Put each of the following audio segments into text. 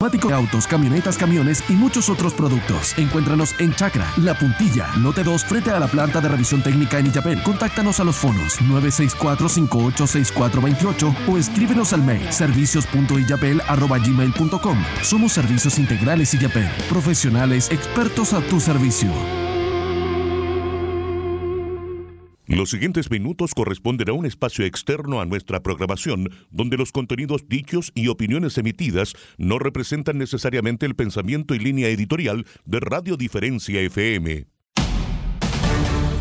de autos, camionetas, camiones y muchos otros productos. Encuéntranos en Chacra, La Puntilla, Lote 2, frente a la planta de revisión técnica en Illapel. Contáctanos a los fonos 964-586428 o escríbenos al mail servicios.illapel.gmail.com. Somos Servicios Integrales Illapel. Profesionales expertos a tu servicio. Los siguientes minutos corresponden a un espacio externo a nuestra programación, donde los contenidos dichos y opiniones emitidas no representan necesariamente el pensamiento y línea editorial de Radio Diferencia FM.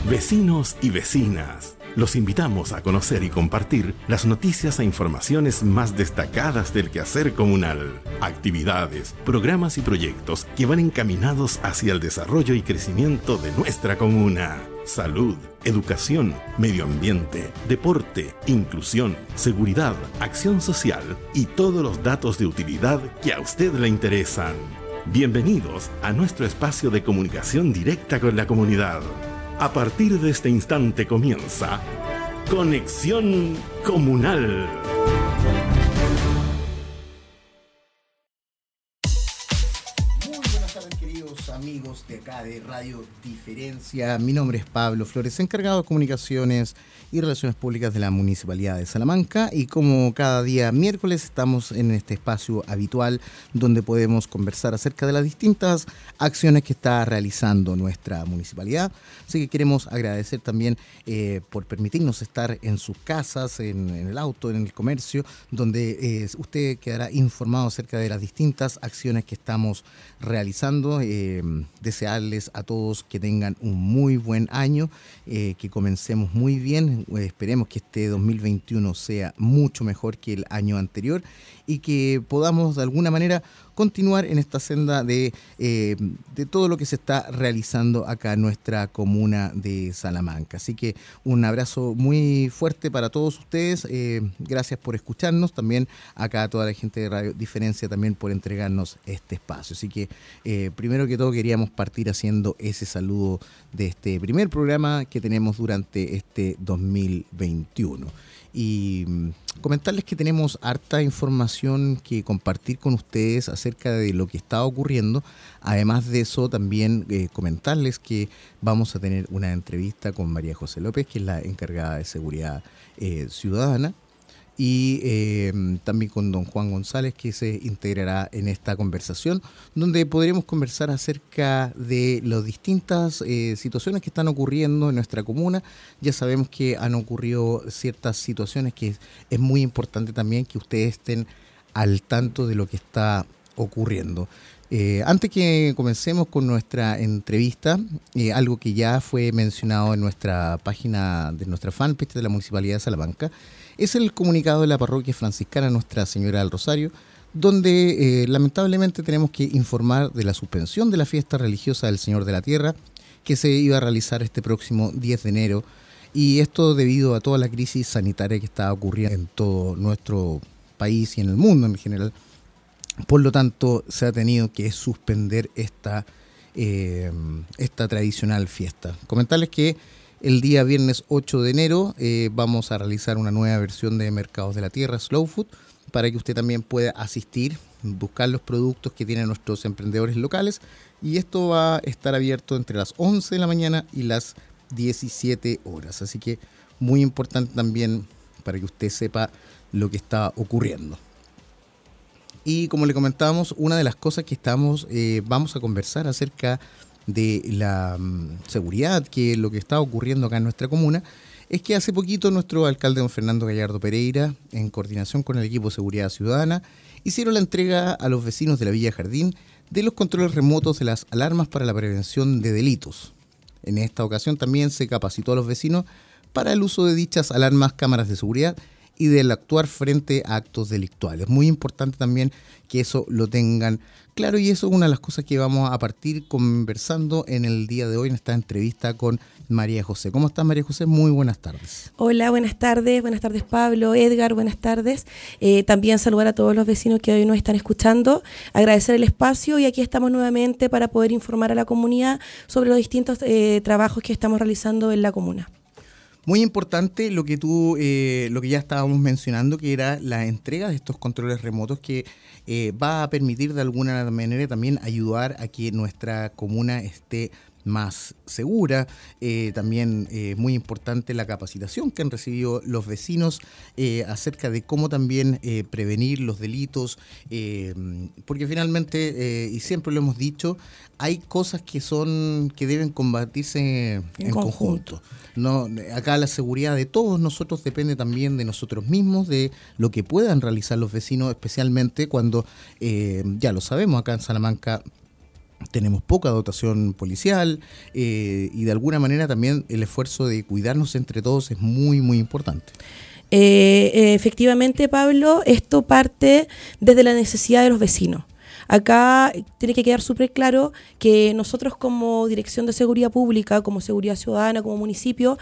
Vecinos y vecinas, los invitamos a conocer y compartir las noticias e informaciones más destacadas del quehacer comunal, actividades, programas y proyectos que van encaminados hacia el desarrollo y crecimiento de nuestra comuna salud, educación, medio ambiente, deporte, inclusión, seguridad, acción social y todos los datos de utilidad que a usted le interesan. Bienvenidos a nuestro espacio de comunicación directa con la comunidad. A partir de este instante comienza Conexión Comunal. De acá de Radio Diferencia. Mi nombre es Pablo Flores, encargado de comunicaciones y Relaciones Públicas de la Municipalidad de Salamanca y como cada día miércoles estamos en este espacio habitual donde podemos conversar acerca de las distintas acciones que está realizando nuestra municipalidad. Así que queremos agradecer también eh, por permitirnos estar en sus casas, en, el auto, en el comercio, donde eh, usted quedará informado acerca de las distintas acciones que estamos realizando. Eh, desearles a todos que tengan un muy buen año, que comencemos muy bien. Eh, esperemos que este 2021 sea mucho mejor que el año anterior y que podamos de alguna manera continuar en esta senda de, eh, de todo lo que se está realizando acá en nuestra comuna de Salamanca. Así que un abrazo muy fuerte para todos ustedes. Eh, gracias por escucharnos. También acá a toda la gente de Radio Diferencia también por entregarnos este espacio. Así que primero que todo queríamos partir haciendo ese saludo de este primer programa que tenemos durante este 2021. Y mm, comentarles que tenemos harta información que compartir con ustedes acerca de lo que está ocurriendo. Además de eso, también eh, comentarles que vamos a tener una entrevista con María José López, que es la encargada de seguridad eh, ciudadana y em, también con don Juan González que se integrará en esta conversación donde podremos conversar acerca de las distintas eh, situaciones que están ocurriendo en nuestra comuna. Ya sabemos que han ocurrido ciertas situaciones que es, muy importante también que ustedes estén al tanto de lo que está ocurriendo. Eh, antes que comencemos con nuestra entrevista, eh, algo que ya fue mencionado en nuestra página de nuestra fanpage de la Municipalidad de Salamanca, es el comunicado de la parroquia franciscana Nuestra Señora del Rosario, donde eh, lamentablemente tenemos que informar de la suspensión de la fiesta religiosa del Señor de la Tierra, que se iba a realizar este próximo 10 de enero, y esto debido a toda la crisis sanitaria que está ocurriendo en todo nuestro país y en el mundo en general. Por lo tanto, se ha tenido que suspender esta, eh, esta tradicional fiesta. Comentarles que el día viernes 8 de enero eh, vamos a realizar una nueva versión de Mercados de la Tierra, Slow Food, para que usted también pueda asistir, buscar los productos que tienen nuestros emprendedores locales. Y esto va a estar abierto entre las 11 de la mañana y las 17 horas. Así que muy importante también para que usted sepa lo que está ocurriendo. Y como le comentábamos, una de las cosas que estamos, eh, vamos a conversar acerca de la mm, seguridad, que lo que está ocurriendo acá en nuestra comuna, es que hace poquito nuestro alcalde don Fernando Gallardo Pereira, en coordinación con el equipo de seguridad ciudadana, hicieron la entrega a los vecinos de la Villa Jardín de los controles remotos de las alarmas para la prevención de delitos. En esta ocasión también se capacitó a los vecinos para el uso de dichas alarmas, cámaras de seguridad y del actuar frente a actos delictuales. Muy importante también que eso lo tengan claro y eso es una de las cosas que vamos a partir conversando en el día de hoy en esta entrevista con María José. ¿Cómo estás María José? Muy buenas tardes. Hola, buenas tardes, buenas tardes Pablo, Edgar, buenas tardes. Eh, también saludar a todos los vecinos que hoy nos están escuchando, agradecer el espacio y aquí estamos nuevamente para poder informar a la comunidad sobre los distintos eh, trabajos que estamos realizando en la comuna. Muy importante lo que tú, eh, lo que ya estábamos mencionando, que era la entrega de estos controles remotos que eh, va a permitir de alguna manera también ayudar a que nuestra comuna esté más segura. Eh, también es eh, muy importante la capacitación que han recibido los vecinos eh, acerca de cómo también prevenir los delitos, porque finalmente, y siempre lo hemos dicho, hay cosas que son que deben combatirse en, conjunto. No, acá la seguridad de todos nosotros depende también de nosotros mismos, de lo que puedan realizar los vecinos, especialmente cuando, ya lo sabemos, acá en Salamanca tenemos poca dotación policial eh, y de alguna manera también el esfuerzo de cuidarnos entre todos es muy, muy importante. Eh, eh, efectivamente, Pablo, esto parte desde la necesidad de los vecinos. Acá tiene que quedar súper claro que nosotros como Dirección de Seguridad Pública, como Seguridad Ciudadana, como municipio,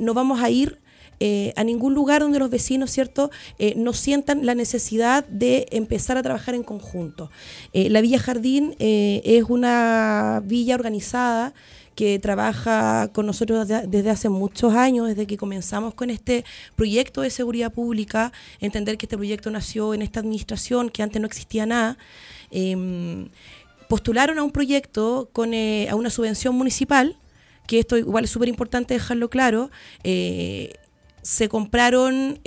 no vamos a ir eh, a ningún lugar donde los vecinos, ¿cierto?, eh, no sientan la necesidad de empezar a trabajar en conjunto. Eh, la Villa Jardín es una villa organizada que trabaja con nosotros desde hace muchos años, desde que comenzamos con este proyecto de seguridad pública, entender que este proyecto nació en esta administración, que antes no existía nada. Em, postularon a un proyecto con a una subvención municipal, que esto igual es súper importante dejarlo claro, se compraron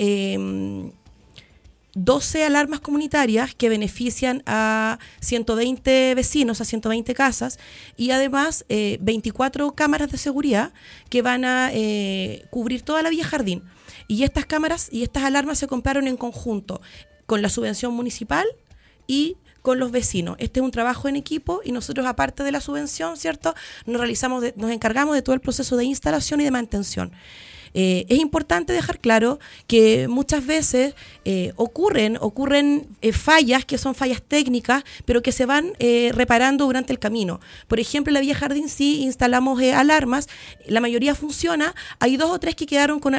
12 em, alarmas comunitarias que benefician a 120 vecinos, a 120 casas, y además 24 eh, cámaras de seguridad que van a eh, cubrir toda la Villa Jardín. Y estas cámaras y estas alarmas se compraron en conjunto con la subvención municipal y con los vecinos. Este es un trabajo en equipo y nosotros, aparte de la subvención, ¿cierto? Nos realizamos, nos encargamos de todo el proceso de instalación y de mantención. Eh, es importante dejar claro que muchas veces eh, ocurren, ocurren eh, fallas que son fallas técnicas, pero que se van reparando durante el camino. Por ejemplo, en la Villa Jardín sí instalamos alarmas, la mayoría funciona, hay dos o tres que quedaron con,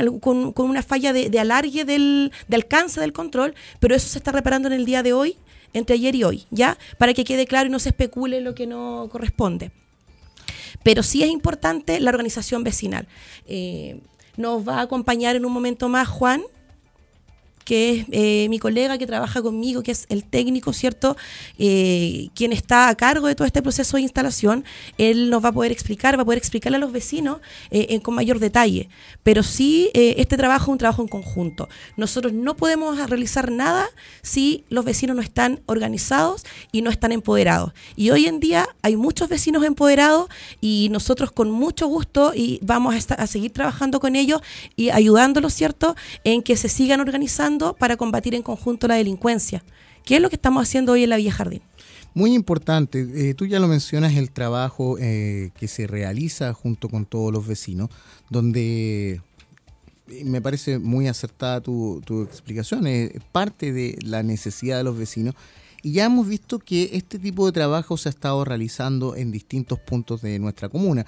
una falla de, alargue del, de alcance del control, pero eso se está reparando en el día de hoy entre ayer y hoy, ¿ya? Para que quede claro y no se especule lo que no corresponde. Pero sí es importante la organización vecinal. Nos va a acompañar en un momento más Juan, que es eh, mi colega que trabaja conmigo, que es el técnico, ¿cierto? Eh, quien está a cargo de todo este proceso de instalación, él nos va a poder explicar, va a poder explicarle a los vecinos eh, con mayor detalle. Pero sí, este trabajo es un trabajo en conjunto. Nosotros no podemos realizar nada si los vecinos no están organizados y no están empoderados. Y hoy en día hay muchos vecinos empoderados y nosotros con mucho gusto y vamos a, a seguir trabajando con ellos y ayudándolos, ¿cierto?, en que se sigan organizando para combatir en conjunto la delincuencia. ¿Qué es lo que estamos haciendo hoy en la Villa Jardín? Muy importante, eh, tú ya lo mencionas, el trabajo eh, que se realiza junto con todos los vecinos, donde eh, me parece muy acertada tu, tu explicación, es parte de la necesidad de los vecinos. Y ya hemos visto que este tipo de trabajo se ha estado realizando en distintos puntos de nuestra comuna.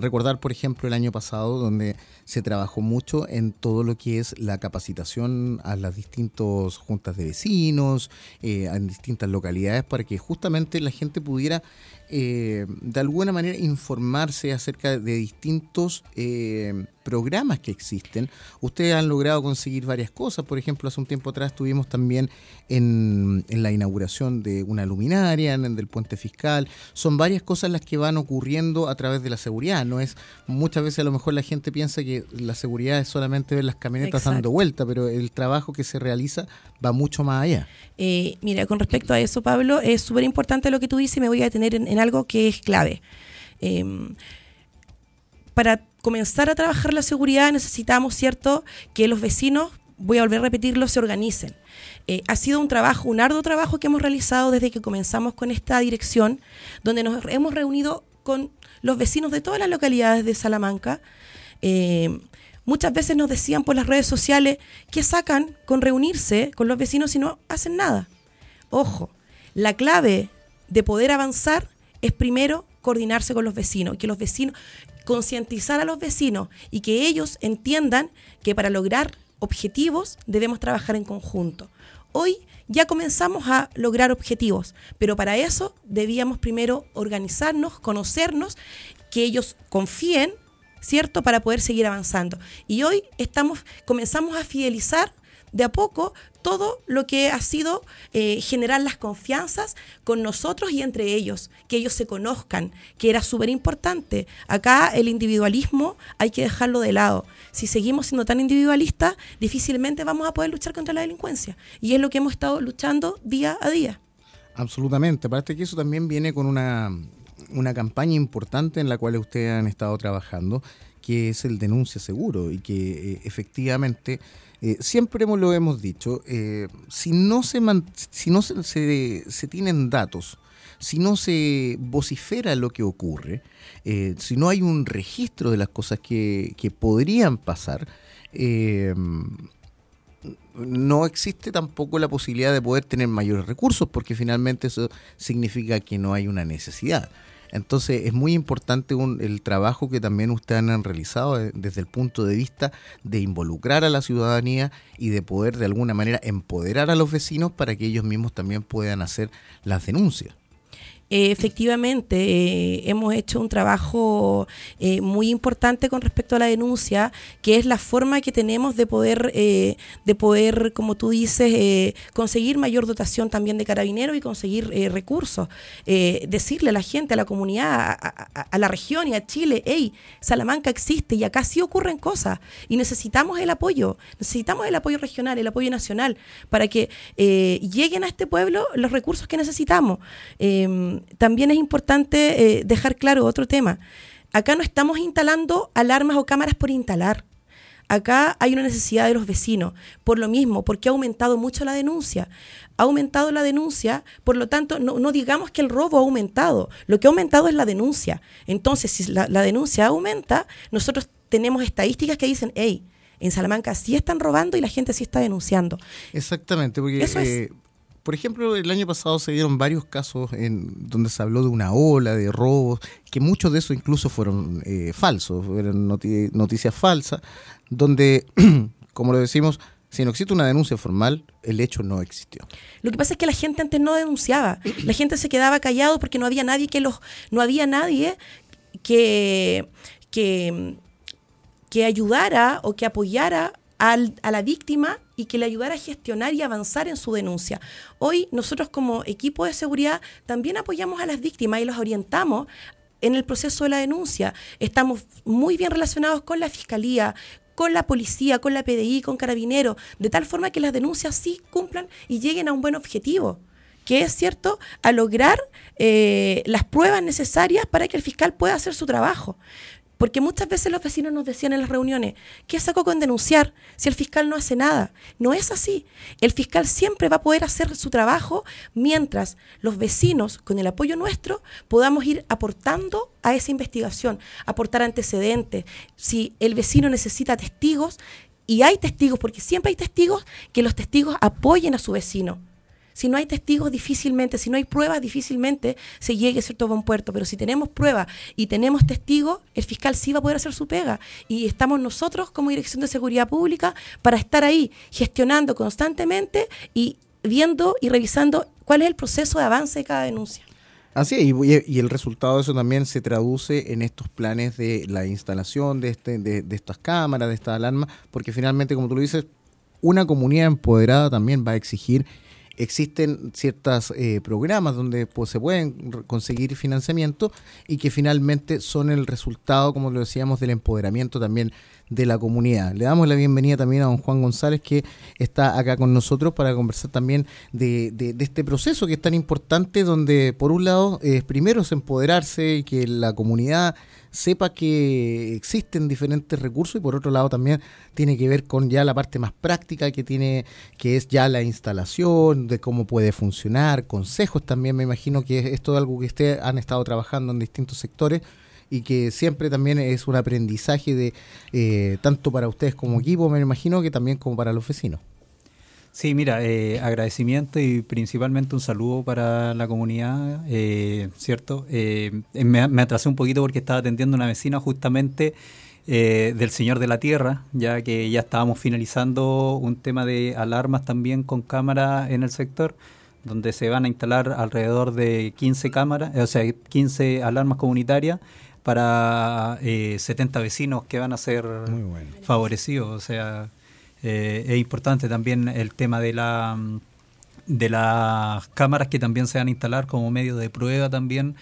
Recordar, por ejemplo, el año pasado, donde se trabajó mucho en todo lo que es la capacitación a las distintas juntas de vecinos, eh, en distintas localidades, para que justamente la gente pudiera eh, de alguna manera informarse acerca de distintos eh, programas que existen. Ustedes han logrado conseguir varias cosas, por ejemplo, hace un tiempo atrás estuvimos también en, la inauguración de una luminaria, en, el puente fiscal. Son varias cosas las que van ocurriendo a través de la seguridad. No es muchas veces a lo mejor la gente piensa que la seguridad es solamente ver las camionetas dando vuelta, pero el trabajo que se realiza va mucho más allá. Eh, mira, con respecto a eso, Pablo, es súper importante lo que tú dices y me voy a detener en, algo que es clave. Em, para comenzar a trabajar la seguridad necesitamos, ¿cierto?, que los vecinos, voy a volver a repetirlo, se organicen. Eh, ha sido un trabajo, un arduo trabajo que hemos realizado desde que comenzamos con esta dirección, donde nos hemos reunido con los vecinos de todas las localidades de Salamanca, eh, muchas veces nos decían por las redes sociales que sacan con reunirse con los vecinos y no hacen nada. Ojo, la clave de poder avanzar es primero coordinarse con los vecinos, que los vecinos, concientizar a los vecinos y que ellos entiendan que para lograr objetivos debemos trabajar en conjunto. Hoy ya comenzamos a lograr objetivos, pero para eso debíamos primero organizarnos, conocernos, que ellos confíen ¿cierto? Para poder seguir avanzando. Y hoy estamos, comenzamos a fidelizar de a poco todo lo que ha sido eh, generar las confianzas con nosotros y entre ellos, que ellos se conozcan, que era súper importante. Acá el individualismo hay que dejarlo de lado. Si seguimos siendo tan individualistas, difícilmente vamos a poder luchar contra la delincuencia. Y es lo que hemos estado luchando día a día. Absolutamente. Parece que eso también viene con una, una campaña importante en la cual ustedes han estado trabajando, que es el denuncia seguro y que eh, efectivamente eh, siempre lo hemos dicho, eh, si no, se, si no se, se, tienen datos, si no se vocifera lo que ocurre, eh, si no hay un registro de las cosas que, que podrían pasar, no existe tampoco la posibilidad de poder tener mayores recursos, porque finalmente eso significa que no hay una necesidad. Entonces es muy importante el trabajo que también ustedes han realizado desde el punto de vista de involucrar a la ciudadanía y de poder de alguna manera empoderar a los vecinos para que ellos mismos también puedan hacer las denuncias. Eh, efectivamente, eh, hemos hecho un trabajo eh, muy importante con respecto a la denuncia, que es la forma que tenemos de poder, de poder, como tú dices, conseguir mayor dotación también de carabineros y conseguir recursos. decirle a la gente, a la comunidad, a, la región y a Chile, hey, Salamanca existe y acá sí ocurren cosas y necesitamos el apoyo, necesitamos el apoyo regional, el apoyo nacional, para que lleguen a este pueblo los recursos que necesitamos. También es importante eh, dejar claro otro tema. Acá no estamos instalando alarmas o cámaras por instalar. Acá hay una necesidad de los vecinos, por lo mismo, porque ha aumentado mucho la denuncia. Ha aumentado la denuncia, por lo tanto, no, digamos que el robo ha aumentado, lo que ha aumentado es la denuncia. Entonces, si la, denuncia aumenta, nosotros tenemos estadísticas que dicen, hey, en Salamanca sí están robando y la gente sí está denunciando. Exactamente, porque eh, por ejemplo, el año pasado se dieron varios casos en donde se habló de una ola de robos, que muchos de esos incluso fueron eh, falsos, eran noticias falsas, donde, como lo decimos, si no existe una denuncia formal, el hecho no existió. Lo que pasa es que la gente antes no denunciaba, la gente se quedaba callado porque no había nadie que los, no había nadie que, que, que ayudara o que apoyara a la víctima y que le ayudara a gestionar y avanzar en su denuncia. Hoy nosotros como equipo de seguridad también apoyamos a las víctimas y los orientamos en el proceso de la denuncia. Estamos muy bien relacionados con la fiscalía, con la policía, con la PDI, con carabineros, de tal forma que las denuncias sí cumplan y lleguen a un buen objetivo que es cierto, a lograr eh, las pruebas necesarias para que el fiscal pueda hacer su trabajo. Porque muchas veces los vecinos nos decían en las reuniones, ¿qué saco con denunciar si el fiscal no hace nada? No es así. El fiscal siempre va a poder hacer su trabajo mientras los vecinos, con el apoyo nuestro, podamos ir aportando a esa investigación, aportar antecedentes. Si el vecino necesita testigos, y hay testigos, porque siempre hay testigos, que los testigos apoyen a su vecino. Si no hay testigos, difícilmente, si no hay pruebas, difícilmente se llegue ¿cierto? a buen puerto. Pero si tenemos pruebas y tenemos testigos, el fiscal sí va a poder hacer su pega. Y estamos nosotros como Dirección de Seguridad Pública para estar ahí gestionando constantemente y viendo y revisando cuál es el proceso de avance de cada denuncia. Así es, y, el resultado de eso también se traduce en estos planes de la instalación de, este, de, de estas cámaras, de esta alarma, porque finalmente, como tú lo dices, una comunidad empoderada también va a exigir existen ciertos eh, programas donde pues, se pueden conseguir financiamiento y que finalmente son el resultado, como lo decíamos, del empoderamiento también de la comunidad. Le damos la bienvenida también a don Juan González que está acá con nosotros para conversar también de, de, este proceso que es tan importante donde por un lado es primero es empoderarse y que la comunidad sepa que existen diferentes recursos y por otro lado también tiene que ver con ya la parte más práctica que tiene, que es ya la instalación, de cómo puede funcionar, consejos también, me imagino que es todo algo que ustedes han estado trabajando en distintos sectores y que siempre también es un aprendizaje de eh, tanto para ustedes como equipo, me imagino, que también como para los vecinos. Sí, mira, eh, agradecimiento y principalmente un saludo para la comunidad, eh, ¿cierto? Eh, me, me, atrasé un poquito porque estaba atendiendo una vecina justamente del Señor de la Tierra, ya que ya estábamos finalizando un tema de alarmas también con cámaras en el sector, donde se van a instalar alrededor de 15 cámaras, o sea, 15 alarmas comunitarias para 70 vecinos que van a ser favorecidos. O sea, es importante también el tema de la de las cámaras que también se van a instalar como medio de prueba también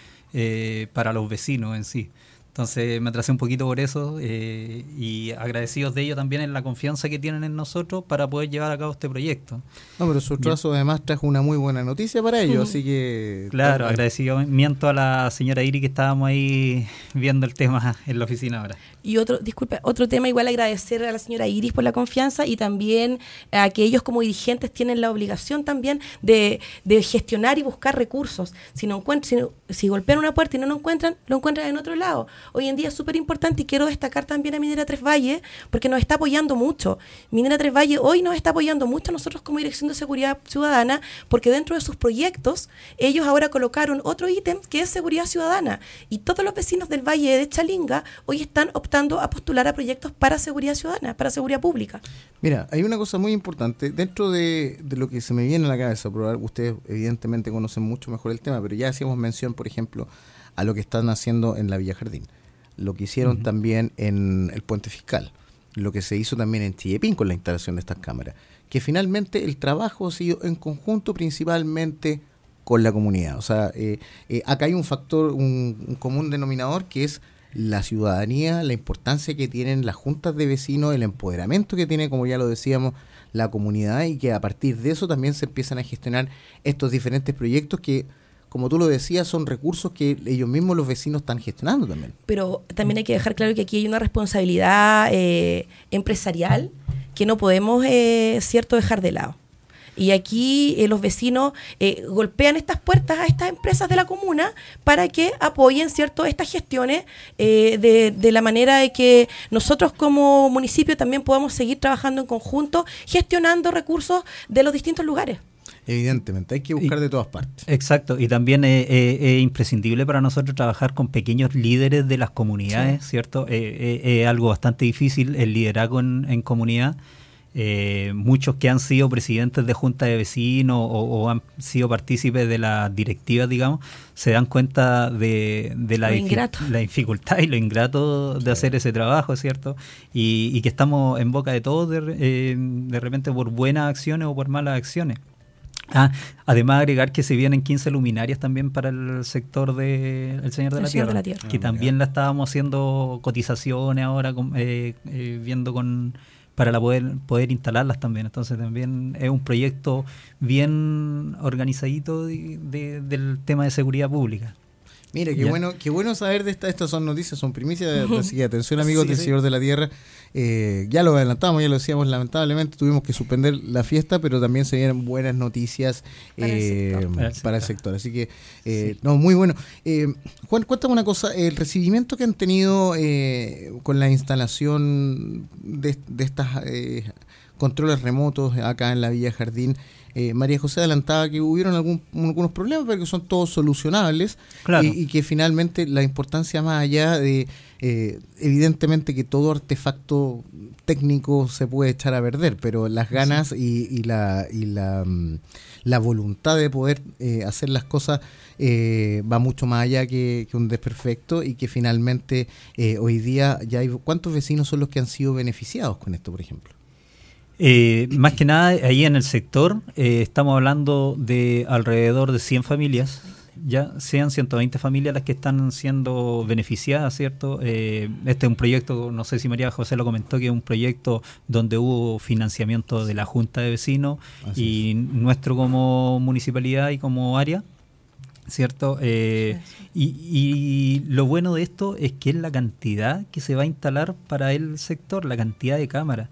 para los vecinos en sí. Entonces me atrasé un poquito por eso eh, y agradecidos de ellos también en la confianza que tienen en nosotros para poder llevar a cabo este proyecto. No, pero su trazo además trajo una muy buena noticia para ellos, así que... Claro, agradecimiento a la señora Iri que estábamos ahí viendo el tema en la oficina ahora. Y otro, disculpe, otro tema igual agradecer a la señora Iris por la confianza y también a que ellos como dirigentes tienen la obligación también de, gestionar y buscar recursos. Si no encuentran, si, si golpean una puerta y no lo encuentran, lo encuentran en otro lado hoy en día es súper importante y quiero destacar también a Minera Tres Valle porque nos está apoyando mucho. Minera Tres Valle hoy nos está apoyando mucho a nosotros como Dirección de Seguridad Ciudadana porque dentro de sus proyectos ellos ahora colocaron otro ítem que es seguridad ciudadana y todos los vecinos del Valle de Chalinga hoy están optando a postular a proyectos para seguridad ciudadana, para seguridad pública. Mira, hay una cosa muy importante. Dentro de, de lo que se me viene a la cabeza, ustedes evidentemente conocen mucho mejor el tema, pero ya hacíamos mención, por ejemplo, a lo que están haciendo en la Villa Jardín, lo que hicieron también en el puente fiscal, lo que se hizo también en Chillepín con la instalación de estas cámaras, que finalmente el trabajo ha sido en conjunto principalmente con la comunidad. O sea, eh, eh, acá hay un factor, un, común denominador que es la ciudadanía, la importancia que tienen las juntas de vecinos, el empoderamiento que tiene, como ya lo decíamos, la comunidad y que a partir de eso también se empiezan a gestionar estos diferentes proyectos que como tú lo decías, son recursos que ellos mismos, los vecinos, están gestionando también. Pero también hay que dejar claro que aquí hay una responsabilidad eh, empresarial que no podemos, eh, cierto, dejar de lado. Y aquí eh, los vecinos golpean estas puertas a estas empresas de la comuna para que apoyen cierto estas gestiones de, de, la manera de que nosotros como municipio también podamos seguir trabajando en conjunto, gestionando recursos de los distintos lugares. Evidentemente, hay que buscar de todas partes. Exacto, y también es, imprescindible para nosotros trabajar con pequeños líderes de las comunidades, ¿cierto? Eh, eh, es algo bastante difícil el liderazgo en, comunidad. Eh, muchos que han sido presidentes de junta de vecinos o, han sido partícipes de las directivas, digamos, se dan cuenta de, la, la, dificultad y lo ingrato de hacer ese trabajo, ¿cierto? Y, que estamos en boca de todos de, de repente por buenas acciones o por malas acciones. Ah, además agregar que se vienen 15 luminarias también para el sector de El Señor de, la, Tierra, que ah, también la estábamos haciendo cotizaciones ahora, eh, eh, viendo con para la poder poder instalarlas también. Entonces también es un proyecto bien organizadito del tema de seguridad pública. Mire, qué bueno, qué bueno saber de esta, estas son noticias, son primicias, así que atención amigos del Señor de la Tierra. Eh, ya lo adelantamos, ya lo decíamos, lamentablemente tuvimos que suspender la fiesta, pero también se vienen buenas noticias para, el, eh, sector. Así que, eh, no, muy bueno. Juan, cuéntame una cosa, el recibimiento que han tenido con la instalación de, de estas controles remotos acá en la Villa Jardín, eh, María José adelantaba que hubieron algún, algunos problemas, pero que son todos solucionables y, que finalmente la importancia más allá de, eh, evidentemente que todo artefacto técnico se puede echar a perder, pero las ganas y, la, y la, mm, la, voluntad de poder eh, hacer las cosas va mucho más allá que, que, un desperfecto y que finalmente hoy día ya hay... ¿Cuántos vecinos son los que han sido beneficiados con esto, por ejemplo? Eh, más que nada, ahí en el sector eh, estamos hablando de alrededor de 100 familias, ya sean 120 familias las que están siendo beneficiadas, ¿cierto? Eh, este es un proyecto, no sé si María José lo comentó, que es un proyecto donde hubo financiamiento de la Junta de Vecinos y nuestro como municipalidad y como área. ¿Cierto? y, y, lo bueno de esto es que es la cantidad que se va a instalar para el sector, la cantidad de cámaras.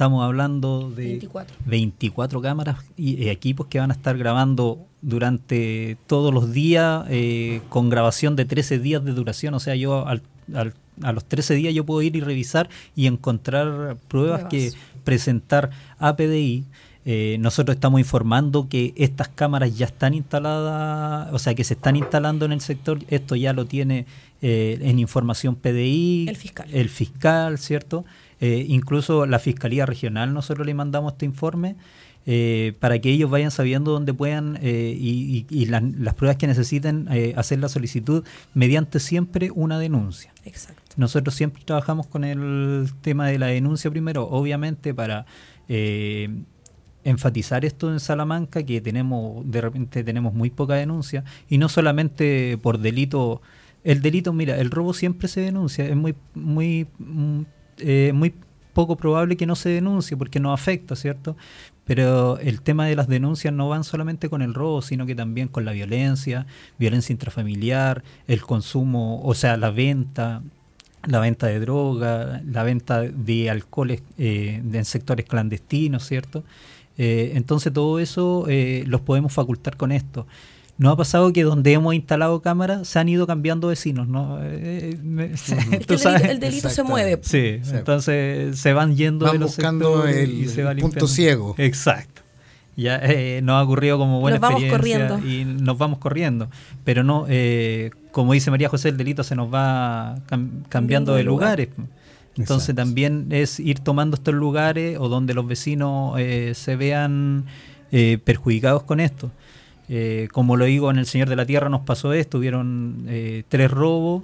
Estamos hablando de 24, cámaras y equipos que van a estar grabando durante todos los días eh, con grabación de 13 días de duración. O sea, yo al, a los 13 días yo puedo ir y revisar y encontrar pruebas, que presentar a PDI. Eh, nosotros estamos informando que estas cámaras ya están instaladas, o sea, que se están instalando en el sector. Esto ya lo tiene eh, en información PDI, el fiscal, el fiscal ¿cierto? Eh, incluso la Fiscalía Regional nosotros le mandamos este informe eh, para que ellos vayan sabiendo dónde puedan eh, y, y, las pruebas que necesiten eh, hacer la solicitud mediante siempre una denuncia. Exacto. Nosotros siempre trabajamos con el tema de la denuncia primero, obviamente para enfatizar esto en Salamanca, que tenemos de repente tenemos muy poca denuncia y no solamente por delito. El delito, mira, el robo siempre se denuncia, es muy muy mm, muy poco probable que no se denuncie porque no afecta, ¿cierto? Pero el tema de las denuncias no van solamente con el robo, sino que también con la violencia, violencia intrafamiliar, el consumo, o sea, la venta, la venta de droga, la venta de alcoholes eh, en sectores clandestinos, ¿cierto? Eh, entonces todo eso eh, los podemos facultar con esto. Nos ha pasado que donde hemos instalado cámaras se han ido cambiando vecinos, ¿no? Eh, el, delito, se mueve. Sí, entonces se van yendo van de los buscando el, y se va punto ciego. Exacto. Ya eh, nos ha ocurrido como buena nos experiencia vamos corriendo. y nos vamos corriendo. Pero no, eh, como dice María José, el delito se nos va cambiando de lugares. Entonces también es ir tomando estos lugares o donde los vecinos se vean perjudicados con esto. Eh, como lo digo, en El Señor de la Tierra nos pasó esto, hubieron eh, tres robos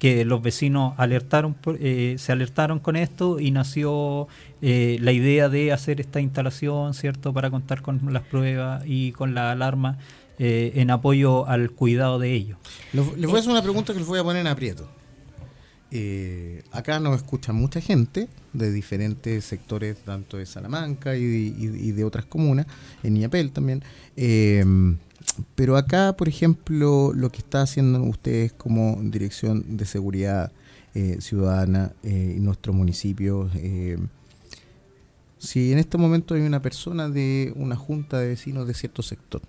que los vecinos alertaron, eh, se alertaron con esto y nació la idea de hacer esta instalación, ¿cierto?, para contar con las pruebas y con la alarma en apoyo al cuidado de ellos. Les voy a hacer una pregunta que les voy a poner en aprieto. Acá nos escucha mucha gente de diferentes sectores, tanto de Salamanca y de, otras comunas, en Iapel también. Em, pero acá, por ejemplo, lo que está haciendo ustedes como Dirección de Seguridad eh, Ciudadana eh, en nuestro municipio, em, si en este momento hay una persona de una junta de vecinos de cierto sector,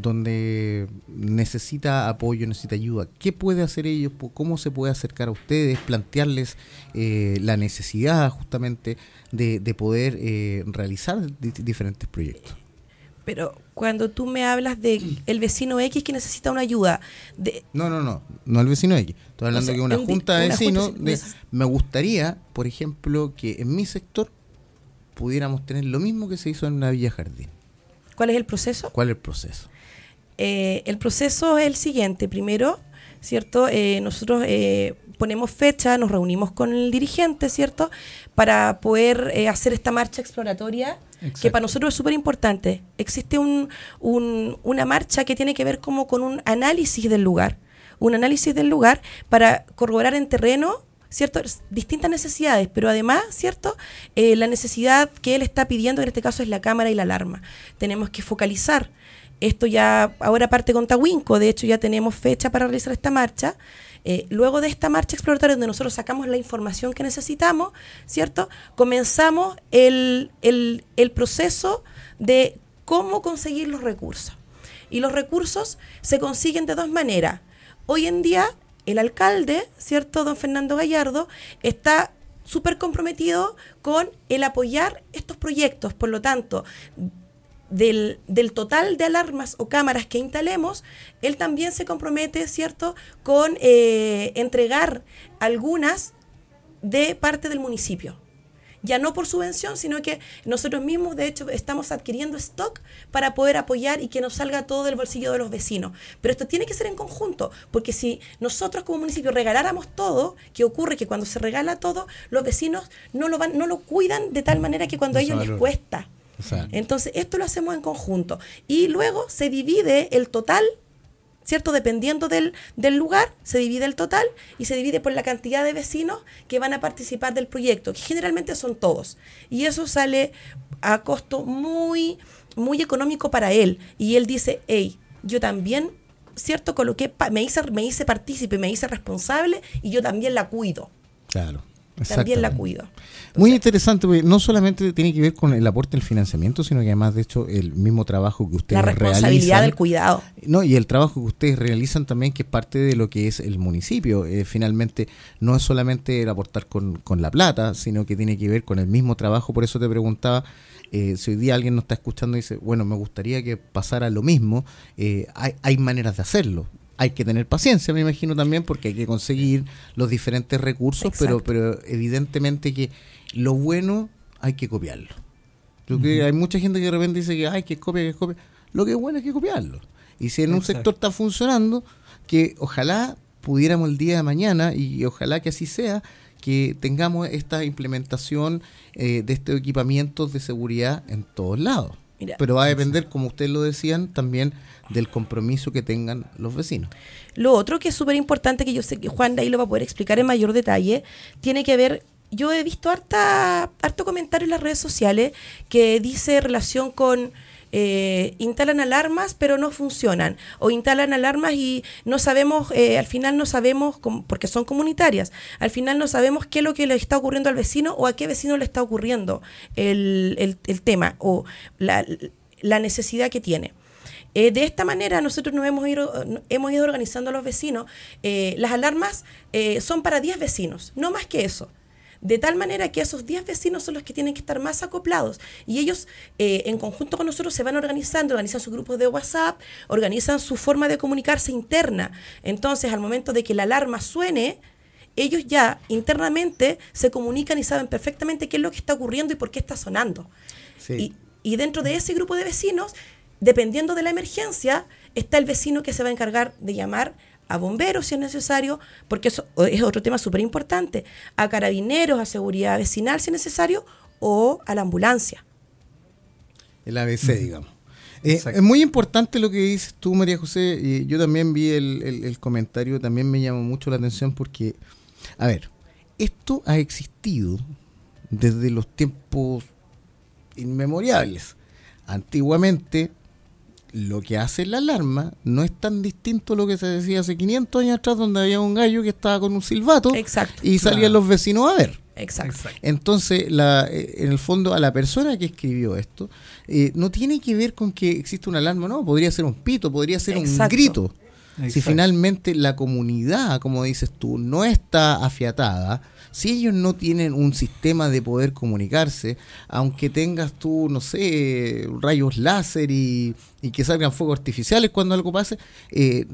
donde necesita apoyo, necesita ayuda. ¿Qué puede hacer ellos? ¿Cómo se puede acercar a ustedes? Plantearles eh, la necesidad justamente de, poder eh, realizar diferentes proyectos. Pero cuando tú me hablas de el vecino X que necesita una ayuda. De... No, no, no, no el vecino X. Estoy hablando de una junta de vecinos. me gustaría, por ejemplo, que en mi sector pudiéramos tener lo mismo que se hizo en la Villa Jardín. ¿Cuál es el proceso? ¿Cuál es el proceso? Eh, el proceso es el siguiente. Primero, ¿cierto? Eh, nosotros eh, ponemos fecha, nos reunimos con el dirigente, ¿cierto? Para poder hacer esta marcha exploratoria, que para nosotros es súper importante. Existe un, una marcha que tiene que ver como con un análisis del lugar. Un análisis del lugar para corroborar en terreno ¿cierto? Distintas necesidades, pero además, ¿cierto? la necesidad que él está pidiendo, en este caso, es la cámara y la alarma. Tenemos que focalizar esto ya ahora parte con Tahuinco, de hecho ya tenemos fecha para realizar esta marcha. Eh, luego de esta marcha exploratoria donde nosotros sacamos la información que necesitamos, ¿cierto? Comenzamos el, el proceso de cómo conseguir los recursos. Y los recursos se consiguen de dos maneras. Hoy en día el alcalde, ¿cierto? Don Fernando Gallardo, está súper comprometido con el apoyar estos proyectos. Por lo tanto, del, del, total de alarmas o cámaras que instalemos, él también se compromete, ¿cierto?, con eh, entregar algunas de parte del municipio. Ya no por subvención, sino que nosotros mismos, de hecho, estamos adquiriendo stock para poder apoyar y que nos salga todo del bolsillo de los vecinos. Pero esto tiene que ser en conjunto, porque si nosotros como municipio regaláramos todo, ¿qué ocurre? Que cuando se regala todo, los vecinos no lo, van, no lo cuidan de tal manera que cuando a ellos les cuesta entonces, esto lo hacemos en conjunto. Y luego se divide el total, ¿cierto? Dependiendo del, del, lugar, se divide el total y se divide por la cantidad de vecinos que van a participar del proyecto, que generalmente son todos. Y eso sale a costo muy, muy económico para él. Y él dice, hey, yo también, ¿cierto? Coloqué, me hice, me hice partícipe, me hice responsable y yo también la cuido. Claro también la cuido. Muy interesante, porque no solamente tiene que ver con el aporte del financiamiento, sino que además, de hecho, el mismo trabajo que ustedes realizan. La responsabilidad del cuidado. No, y el trabajo que ustedes realizan también, que es parte de lo que es el municipio. Eh, finalmente, no es solamente el aportar con, con la plata, sino que tiene que ver con el mismo trabajo. Por eso te preguntaba. Eh, si hoy día alguien nos está escuchando y dice, bueno, me gustaría que pasara lo mismo, eh, hay, hay maneras de hacerlo hay que tener paciencia, me imagino también, porque hay que conseguir los diferentes recursos, pero, pero evidentemente que lo bueno hay que copiarlo. Lo que hay mucha gente que de repente dice que ay, que copia, que copia. Lo que es bueno es que copiarlo. Y si en un sector está funcionando, que ojalá pudiéramos el día de mañana, y ojalá que así sea, que tengamos esta implementación eh, de estos equipamientos de seguridad en todos lados. Pero va a depender, como ustedes lo decían, también del compromiso que tengan los vecinos. Lo otro que es súper importante, que yo sé que Juan de ahí lo va a poder explicar en mayor detalle, tiene que ver, yo he visto harta, harto comentario en las redes sociales que dice relación con eh, instalan alarmas pero no funcionan o instalan alarmas y no sabemos, eh, al final no sabemos, porque son comunitarias, al final no sabemos qué es lo que le está ocurriendo al vecino o a qué vecino le está ocurriendo el, el, tema o la, la, necesidad que tiene. Eh, de esta manera nosotros nos hemos ido, hemos ido organizando a los vecinos. las alarmas son para 10 vecinos, no más que eso de tal manera que esos 10 vecinos son los que tienen que estar más acoplados y ellos eh, en conjunto con nosotros se van organizando, organizan sus grupos de WhatsApp, organizan su forma de comunicarse interna. Entonces, al momento de que la alarma suene, ellos ya internamente se comunican y saben perfectamente qué es lo que está ocurriendo y por qué está sonando. Y, y dentro de ese grupo de vecinos, dependiendo de la emergencia, está el vecino que se va a encargar de llamar a bomberos si es necesario, porque eso es otro tema súper importante, a carabineros, a seguridad vecinal si es necesario, o a la ambulancia. El ABC, digamos. Eh, es muy importante lo que dices tú, María José. y yo también vi el, el, comentario, también me llamó mucho la atención porque, a ver, esto ha existido desde los tiempos inmemoriales. Antiguamente lo que hace la alarma no es tan distinto a lo que se decía hace 500 años atrás, donde había un gallo que estaba con un silbato y salían los vecinos a ver. Exacto. Entonces, la, eh, en el fondo, a la persona que escribió esto, eh, no tiene que ver con que existe una alarma, no, podría ser un pito, podría ser un grito. Si finalmente la comunidad, como dices tú, no está afiatada, si ellos no tienen un sistema de poder comunicarse, aunque tengas tú, no sé, rayos láser y, que salgan fuegos artificiales cuando algo pase, eh,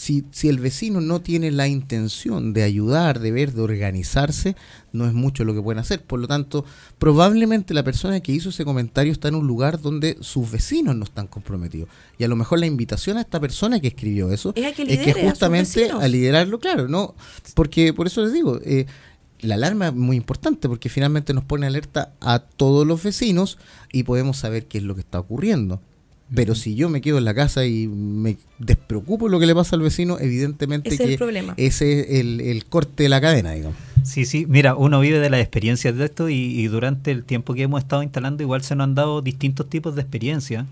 si, si el vecino no tiene la intención de ayudar, de ver, de organizarse, no es mucho lo que pueden hacer. Por lo tanto, probablemente la persona que hizo ese comentario está en un lugar donde sus vecinos no están comprometidos. Y a lo mejor la invitación a esta persona que escribió eso es, que, justamente a, liderarlo, claro, ¿no? Porque por eso les digo, eh, la alarma es muy importante porque finalmente nos pone alerta a todos los vecinos y podemos saber qué es lo que está ocurriendo. Pero si yo me quedo en la casa y me despreocupo lo que le pasa al vecino, evidentemente ese que es ese es el, corte de la cadena, digamos. Sí, sí, mira, uno vive de las experiencias de esto y, durante el tiempo que hemos estado instalando igual se nos han dado distintos tipos de experiencias.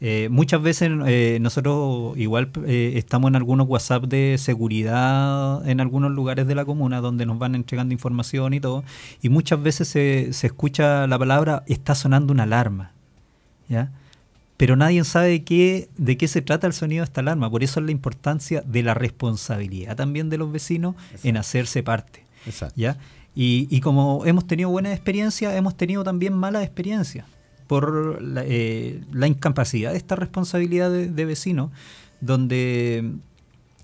Eh, muchas veces eh, nosotros igual eh, estamos en algunos WhatsApp de seguridad en algunos lugares de la comuna donde nos van entregando información y todo, y muchas veces se, se escucha la palabra está sonando una alarma, ¿ya? Pero nadie sabe de qué, de qué se trata el sonido de esta alarma. Por eso es la importancia de la responsabilidad también de los vecinos en hacerse parte. ¿ya? Y, como hemos tenido buenas experiencias, hemos tenido también malas experiencias por la, eh, incapacidad de esta responsabilidad de, vecinos, donde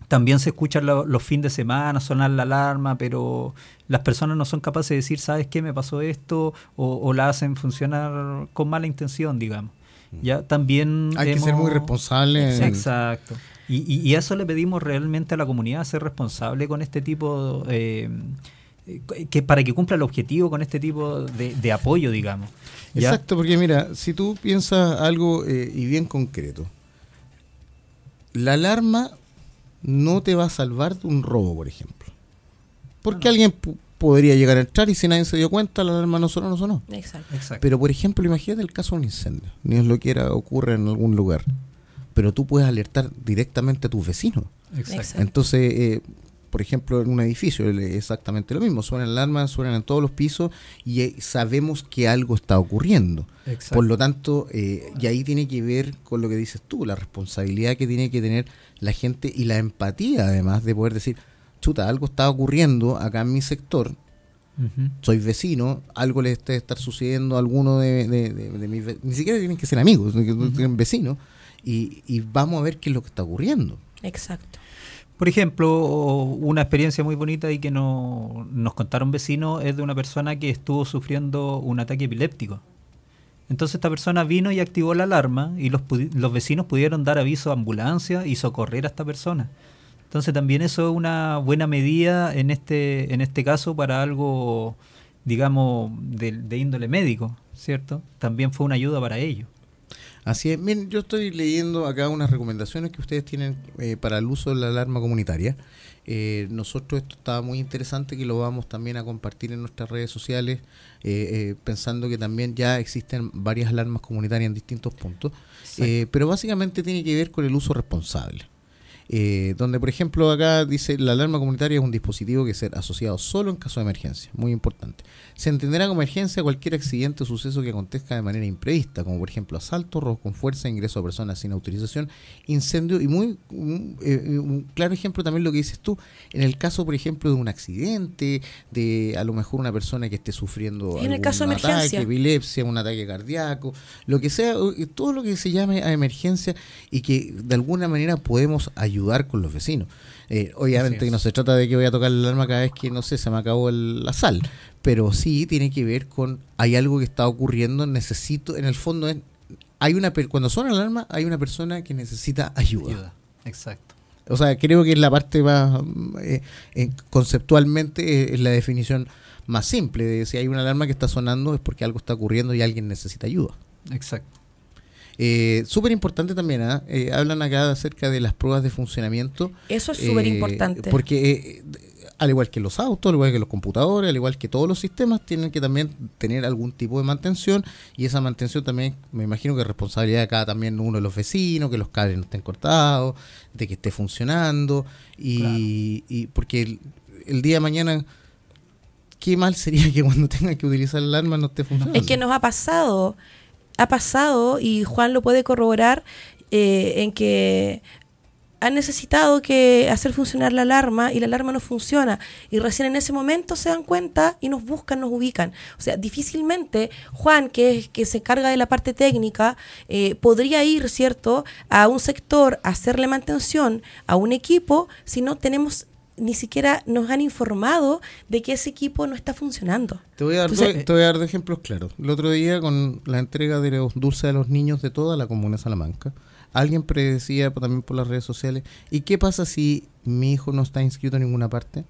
también se escuchan los fines de semana sonar la alarma, pero las personas no son capaces de decir, ¿sabes qué? Me pasó esto, o, o la hacen funcionar con mala intención, digamos. Ya también hay que ser muy responsable. Exacto. Y, y, eso le pedimos realmente a la comunidad, ser responsable con este tipo, eh, que para que cumpla el objetivo con este tipo de, apoyo, digamos. Exacto, porque mira, si tú piensas algo eh, y bien concreto, la alarma no te va a salvar de un robo, por ejemplo. Porque alguien podría llegar a entrar y si nadie se dio cuenta, la alarma no sonó, no sonó. Exacto. Pero, por ejemplo, imagínate el caso de un incendio. Ni es lo que era, ocurre en algún lugar. Pero tú puedes alertar directamente a tus vecinos. Exacto. Entonces, eh, por ejemplo, en un edificio exactamente lo mismo. Suenan alarmas, suenan en todos los pisos y eh, sabemos que algo está ocurriendo. Por lo tanto, eh, y ahí tiene que ver con lo que dices tú, la responsabilidad que tiene que tener la gente y la empatía, además, de poder decir, chuta, algo está ocurriendo acá en mi sector, soy vecino, algo le está estar sucediendo a alguno de, de, mis vecinos, ni siquiera tienen que ser amigos, tienen vecinos, y, y vamos a ver qué es lo que está ocurriendo. Exacto. Por ejemplo, una experiencia muy bonita y que no, nos contaron vecinos es de una persona que estuvo sufriendo un ataque epiléptico. Entonces esta persona vino y activó la alarma y los, los vecinos pudieron dar aviso a ambulancia y socorrer a esta persona. Entonces también eso es una buena medida en este, en este caso para algo, digamos, de, de índole médico, ¿cierto? También fue una ayuda para ellos. Así es, miren, yo estoy leyendo acá unas recomendaciones que ustedes tienen eh, para el uso de la alarma comunitaria. Eh, nosotros esto estaba muy interesante que lo vamos también a compartir en nuestras redes sociales, eh, pensando que también ya existen varias alarmas comunitarias en distintos puntos, pero básicamente tiene que ver con el uso responsable. Eh, donde por ejemplo acá dice la alarma comunitaria es un dispositivo que ser asociado solo en caso de emergencia, muy importante. Se entenderá como emergencia cualquier accidente o suceso que acontezca de manera imprevista, como por ejemplo asalto, robo con fuerza, ingreso a personas sin autorización, incendio y muy eh, un, claro ejemplo también lo que dices tú, en el caso por ejemplo de un accidente, de a lo mejor una persona que esté sufriendo en el caso de emergencia. epilepsia, un ataque cardíaco, lo que sea, todo lo que se llame a emergencia y que de alguna manera podemos ayudar ayudar con los vecinos. Eh, obviamente que no se trata de que voy a tocar el alarma cada vez que, no sé, se me acabó la sal, pero sí tiene que ver con, hay algo que está ocurriendo, necesito, en el fondo, hay una cuando suena la alarma, hay una persona que necesita ayuda. Exacto. O sea, creo que es la parte más, eh, eh, conceptualmente, es la definición más simple de si hay una alarma que está sonando es porque algo está ocurriendo y alguien necesita ayuda. Exacto. Eh, súper importante también, ¿ah? eh, hablan acá acerca de las pruebas de funcionamiento. Eso es súper importante. Eh, porque eh, al igual que los autos, al igual que los computadores, al igual que todos los sistemas, tienen que también tener algún tipo de mantención y esa mantención también, me imagino que es responsabilidad de cada también uno de los vecinos, que los cables no estén cortados, de que esté funcionando y, y porque el, el día de mañana qué mal sería que cuando tengan que utilizar el alarma no esté funcionando. Es que nos ha pasado ha pasado, y Juan lo puede corroborar, eh, en que han necesitado que hacer funcionar la alarma y la alarma no funciona y recién en ese momento se dan cuenta y nos buscan, nos ubican. O sea, difícilmente Juan, que es que se encarga de la parte técnica, eh, podría ir, ¿cierto?, a un sector a hacerle mantención a un equipo si no tenemos ni siquiera nos han informado de que ese equipo no está funcionando. Te voy a dar, te voy a dar ejemplos claros. El otro día, con la entrega de los dulces a los niños de toda la comuna de Salamanca, alguien predecía también por las redes sociales, ¿y qué pasa si mi hijo no está inscrito en ninguna parte?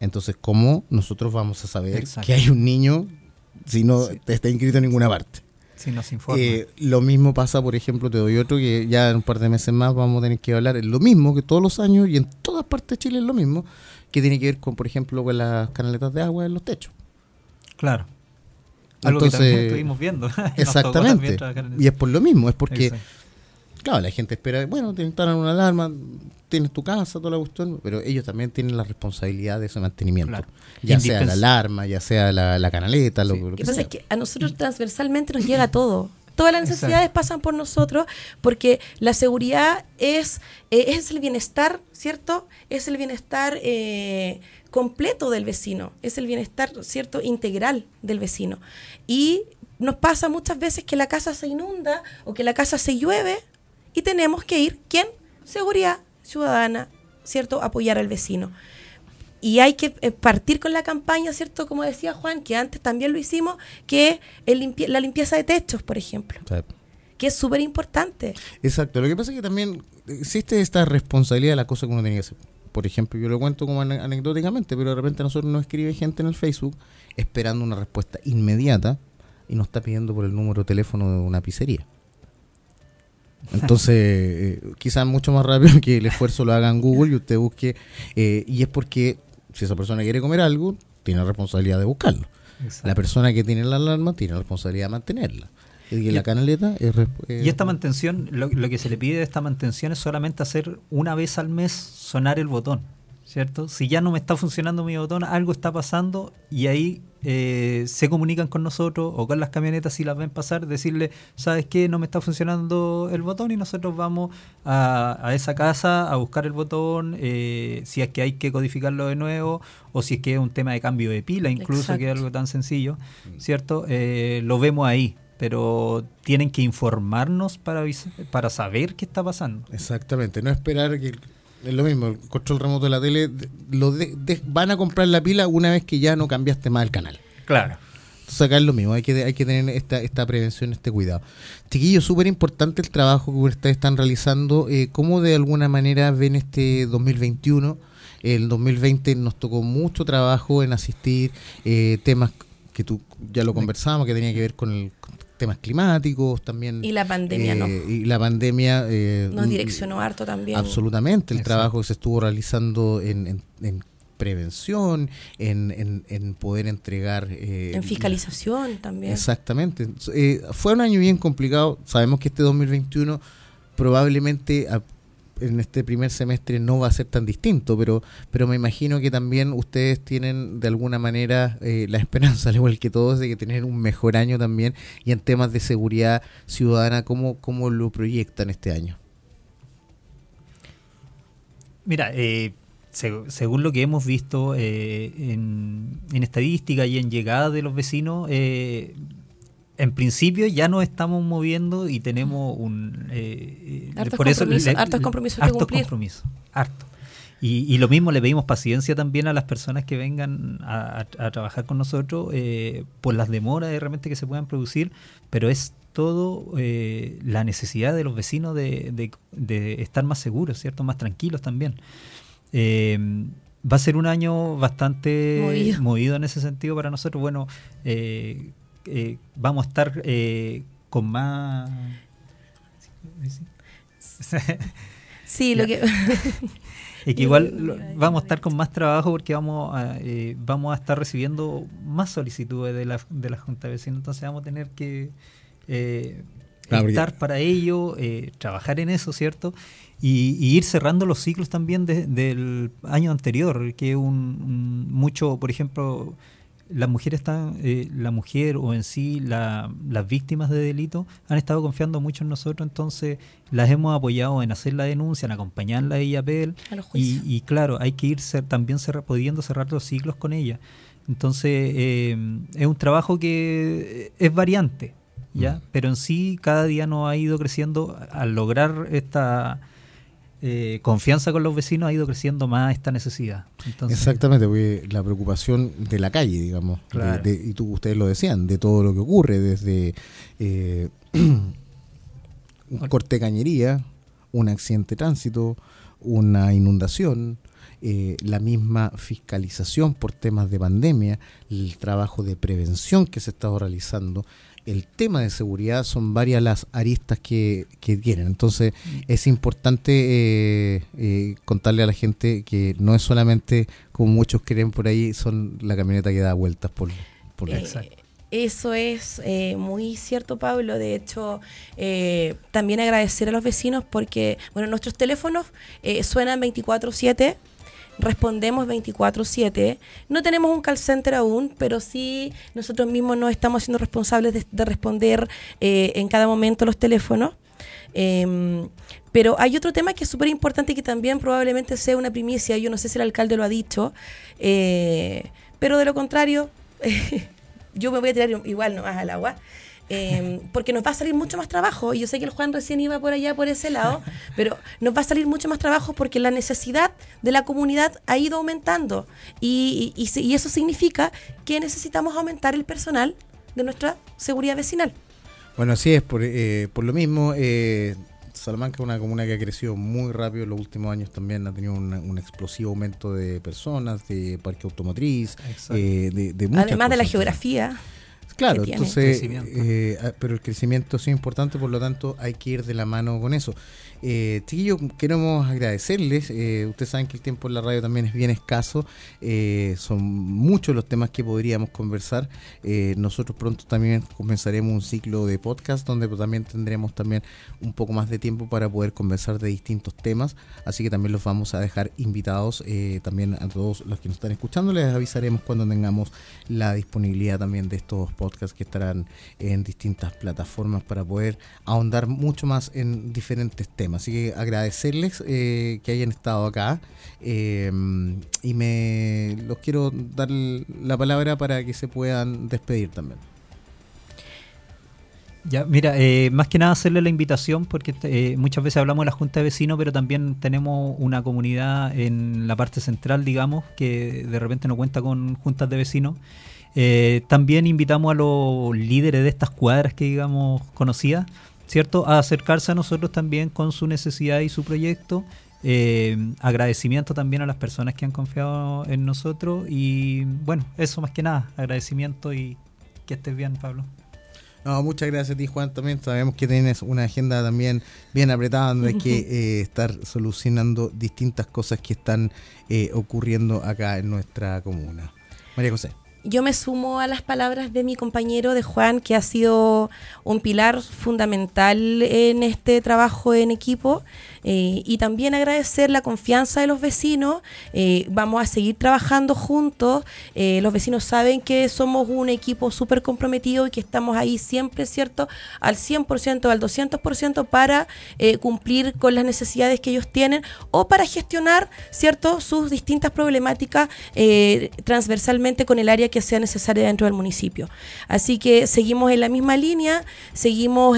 Entonces, ¿cómo nosotros vamos a saber que hay un niño si no está inscrito en ninguna parte? Nos eh, lo mismo pasa, por ejemplo, te doy otro que ya en un par de meses más vamos a tener que hablar. Es lo mismo que todos los años y en todas partes de Chile es lo mismo, que tiene que ver con, por ejemplo, con las canaletas de agua en los techos. Claro. Algo Entonces, que también estuvimos viendo. exactamente. Y es por lo mismo, es porque Claro, la gente espera, bueno, te instalan una alarma, tienes tu casa, toda la cuestión, pero ellos también tienen la responsabilidad de ese mantenimiento. Ya sea la alarma, ya sea la, canaleta, lo, que, pasa es que a nosotros transversalmente nos llega todo. Todas las necesidades pasan por nosotros porque la seguridad es, eh, es el bienestar, ¿cierto? Es el bienestar eh, completo del vecino, es el bienestar, ¿cierto? Integral del vecino. Y nos pasa muchas veces que la casa se inunda o que la casa se llueve y tenemos que ir, ¿quién? Seguridad ciudadana, ¿cierto? Apoyar al vecino. Y hay que eh, partir con la campaña, ¿cierto? Como decía Juan, que antes también lo hicimos, que es la limpieza de techos, por ejemplo. Que es súper importante. Exacto. Lo que pasa es que también existe esta responsabilidad de la cosa que uno tiene que hacer. Por ejemplo, yo lo cuento como anecdóticamente, pero de repente a nosotros nos escribe gente en el Facebook esperando una respuesta inmediata y nos está pidiendo por el número de teléfono de una pizzería. Entonces, eh, quizás mucho más rápido que el esfuerzo lo haga en Google y usted busque. Eh, y es porque si esa persona quiere comer algo, tiene la responsabilidad de buscarlo. La persona que tiene la alarma tiene la responsabilidad de mantenerla. Y, la canaleta es, Y esta mantención, lo, que se le pide de esta mantención es solamente hacer una vez al mes sonar el botón. ¿cierto? Si ya no me está funcionando mi botón, algo está pasando y ahí eh, se comunican con nosotros o con las camionetas si las ven pasar, decirle, ¿sabes qué? No me está funcionando el botón y nosotros vamos a, esa casa a buscar el botón, eh, si es que hay que codificarlo de nuevo o si es que es un tema de cambio de pila, incluso que es algo tan sencillo, ¿cierto? Eh, lo vemos ahí pero tienen que informarnos para, para saber qué está pasando. Exactamente, no esperar que es lo mismo, el control remoto de la tele, lo van a comprar la pila una vez que ya no cambiaste más el canal. Claro. Entonces acá es lo mismo, hay que, hay que tener esta, esta prevención, este cuidado. Chiquillo, súper importante el trabajo que ustedes están realizando. Eh, ¿Cómo de alguna manera ven este 2021? El 2020 nos tocó mucho trabajo en asistir eh, temas que tú ya lo conversamos, que tenía que ver con el temas climáticos también. Y la pandemia, ¿no? Eh, y la pandemia... Eh, nos direccionó harto también. Absolutamente, el trabajo que se estuvo realizando en, en, prevención, en, en, poder entregar... Eh, en fiscalización también. Exactamente. fue un año bien complicado, sabemos que este 2021 probablemente en este primer semestre no va a ser tan distinto, pero, pero me imagino que también ustedes tienen de alguna manera eh, la esperanza, al igual que todos, de que tener un mejor año también y en temas de seguridad ciudadana, ¿cómo, cómo lo proyectan este año? Mira, eh, según lo que hemos visto eh, en, en, estadística y en llegada de los vecinos, eh, en principio ya nos estamos moviendo y tenemos un... Eh, eh por eso hartos compromisos hartos compromisos, harto. Y, y, lo mismo le pedimos paciencia también a las personas que vengan a, trabajar con nosotros eh, por las demoras de repente que se puedan producir, pero es todo eh, la necesidad de los vecinos de, de, estar más seguros, ¿cierto? Más tranquilos también. va a ser un año bastante movido. movido. en ese sentido para nosotros. Bueno, eh, eh, vamos a estar eh, con más... sí, lo que... y que igual vamos a estar con más trabajo porque vamos a, eh, vamos a estar recibiendo más solicitudes de la, de la Junta de Vecinos, entonces vamos a tener que estar para ello, trabajar en eso, ¿cierto? Y, ir cerrando los ciclos también del año anterior, que un mucho, por ejemplo, las mujeres están, eh, la mujer o en sí las víctimas de delito han estado confiando mucho en nosotros, entonces las hemos apoyado en hacer la denuncia, en acompañarla a ella a y, y, claro, hay que ir también pudiendo cerrar los ciclos con ella. Entonces eh, es un trabajo que es variante, ¿ya? Mm. Pero en sí cada día nos ha ido creciendo al lograr esta eh, confianza con los vecinos ha ido creciendo más esta necesidad. Exactamente, porque la preocupación de la calle, digamos, y tú, ustedes lo decían, de todo lo que ocurre, desde eh, un corte de cañería, un accidente de tránsito, una inundación, eh, la misma fiscalización por temas de pandemia, el trabajo de prevención que se ha estado realizando, el tema de seguridad son varias las aristas que, que tienen. Entonces es importante eh, eh, contarle a la gente que no es solamente, como muchos creen por ahí, son la camioneta que da vueltas por, por eh, Eso es muy cierto, Pablo. De hecho, también agradecer a los vecinos porque, bueno, nuestros teléfonos suenan 24/7 respondemos 24/7. No tenemos un call center aún, pero sí nosotros mismos nos estamos haciendo responsables de, responder eh, en cada momento los teléfonos. Em, pero hay otro tema que es súper importante y que también probablemente sea una primicia, yo no sé si el alcalde lo ha dicho, eh, pero de lo contrario, yo me voy a tirar igual nomás al agua. Em, porque nos va a salir mucho más trabajo. Y yo sé que el Juan recién iba por allá, por ese lado, pero nos va a salir mucho más trabajo porque la necesidad de la comunidad ha ido aumentando. Y, y, eso significa que necesitamos aumentar el personal de nuestra seguridad vecinal. Bueno, así es, por, eh, por lo mismo, eh, Salamanca es una comuna que ha crecido muy rápido en los últimos años también, ha tenido un explosivo aumento de personas, de parque automotriz, eh, de, de Además de la geografía. Claro, entonces, eh, ah, pero el crecimiento es importante, por lo tanto hay que ir de la mano con eso. Eh, chiquillos, queremos agradecerles. Eh, ustedes saben que el tiempo en la radio también es bien escaso. Eh, son muchos los temas que podríamos conversar. Eh, nosotros pronto también comenzaremos un ciclo de podcast donde también tendremos también un poco más de tiempo para poder conversar de distintos temas. Así que también los vamos a dejar invitados también a todos los que nos están escuchando. Les avisaremos cuando tengamos la disponibilidad también de estos podcasts que estarán en distintas plataformas para poder ahondar mucho más en diferentes temas. Así que agradecerles eh, que hayan estado acá eh, y me los quiero dar la palabra para que se puedan despedir también. Ya, mira, eh, más que nada hacerle la invitación porque muchas veces hablamos de la Junta de Vecinos, pero también tenemos una comunidad en la parte central, digamos, que de repente no cuenta con juntas de vecinos. Eh, también invitamos a los líderes de estas cuadras que digamos conocidas, ¿cierto? A acercarse a nosotros también con su necesidad y su proyecto. Eh, agradecimiento también a las personas que han confiado en nosotros y bueno, eso más que nada, agradecimiento y que estés bien, Pablo. No, muchas gracias a ti, Juan. También sabemos que tienes una agenda también bien apretada donde hay que eh, estar solucionando distintas cosas que están eh, ocurriendo acá en nuestra comuna. María José yo me sumo a las palabras de mi compañero de Juan, que ha sido un pilar fundamental en este trabajo en equipo. Eh, y también agradecer la confianza de los vecinos. Eh, vamos a seguir trabajando juntos. Eh, los vecinos saben que somos un equipo súper comprometido y que estamos ahí siempre, ¿cierto? Al 100%, al 200% para cumplir con las necesidades que ellos tienen o para gestionar, ¿cierto? Sus distintas problemáticas transversalmente con el área que sea necesaria dentro del municipio. Así que seguimos en la misma línea, seguimos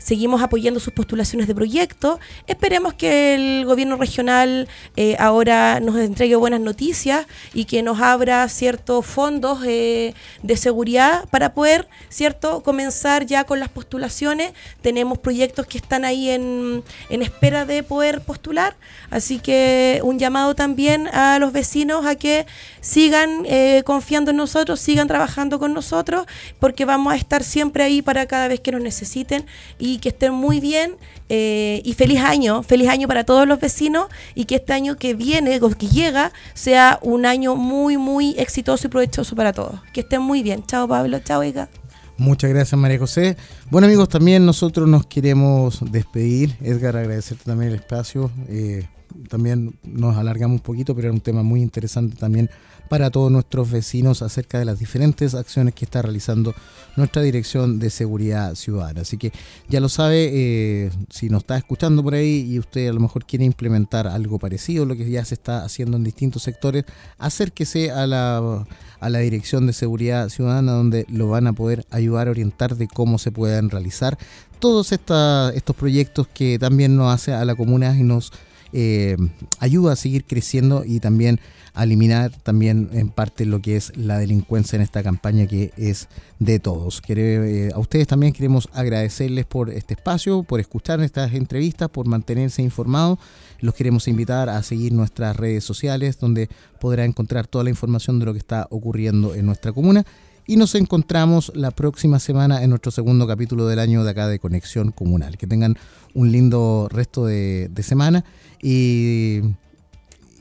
seguimos apoyando sus postulaciones de proyecto. Esperemos que el gobierno regional eh, ahora nos entregue buenas noticias y que nos abra ciertos fondos eh, de seguridad para poder, cierto, comenzar ya con las postulaciones. Tenemos proyectos que están ahí en, en espera de poder postular, así que un llamado también a los vecinos a que sigan eh, confiando en nosotros, sigan trabajando con nosotros, porque vamos a estar siempre ahí para cada vez que nos necesiten y que estén muy bien eh, y feliz año, feliz año para todos los vecinos y que este año que viene, que llega, sea un año muy, muy exitoso y provechoso para todos. Que estén muy bien. Chao Pablo, chao Ega. Muchas gracias María José. Bueno amigos, también nosotros nos queremos despedir. Edgar, agradecerte también el espacio. Eh, también nos alargamos un poquito, pero era un tema muy interesante también para todos nuestros vecinos acerca de las diferentes acciones que está realizando nuestra Dirección de Seguridad Ciudadana. Así que ya lo sabe, eh, si nos está escuchando por ahí y usted a lo mejor quiere implementar algo parecido lo que ya se está haciendo en distintos sectores, acérquese a la, a la Dirección de Seguridad Ciudadana donde lo van a poder ayudar a orientar de cómo se puedan realizar todos estos proyectos que también nos hace a la comuna y nos eh, ayuda a seguir creciendo y también a eliminar también en parte lo que es la delincuencia en esta campaña que es de todos. Eh, a ustedes también queremos agradecerles por este espacio, por escuchar estas entrevistas, por mantenerse informados. Los queremos invitar a seguir nuestras redes sociales donde podrá encontrar toda la información de lo que está ocurriendo en nuestra comuna. Y nos encontramos la próxima semana en nuestro segundo capítulo del año de acá de Conexión Comunal. Que tengan un lindo resto de, semana y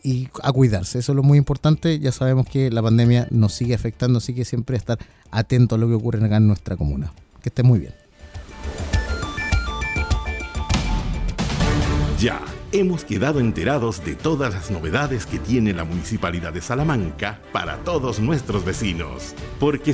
y a cuidarse. Eso es lo muy importante. Ya sabemos que la pandemia nos sigue afectando, así que siempre estar atento a lo que ocurre acá en nuestra comuna. Que esté muy bien. Ya, hemos quedado enterados de todas las novedades que tiene la Municipalidad de Salamanca para todos nuestros vecinos. Porque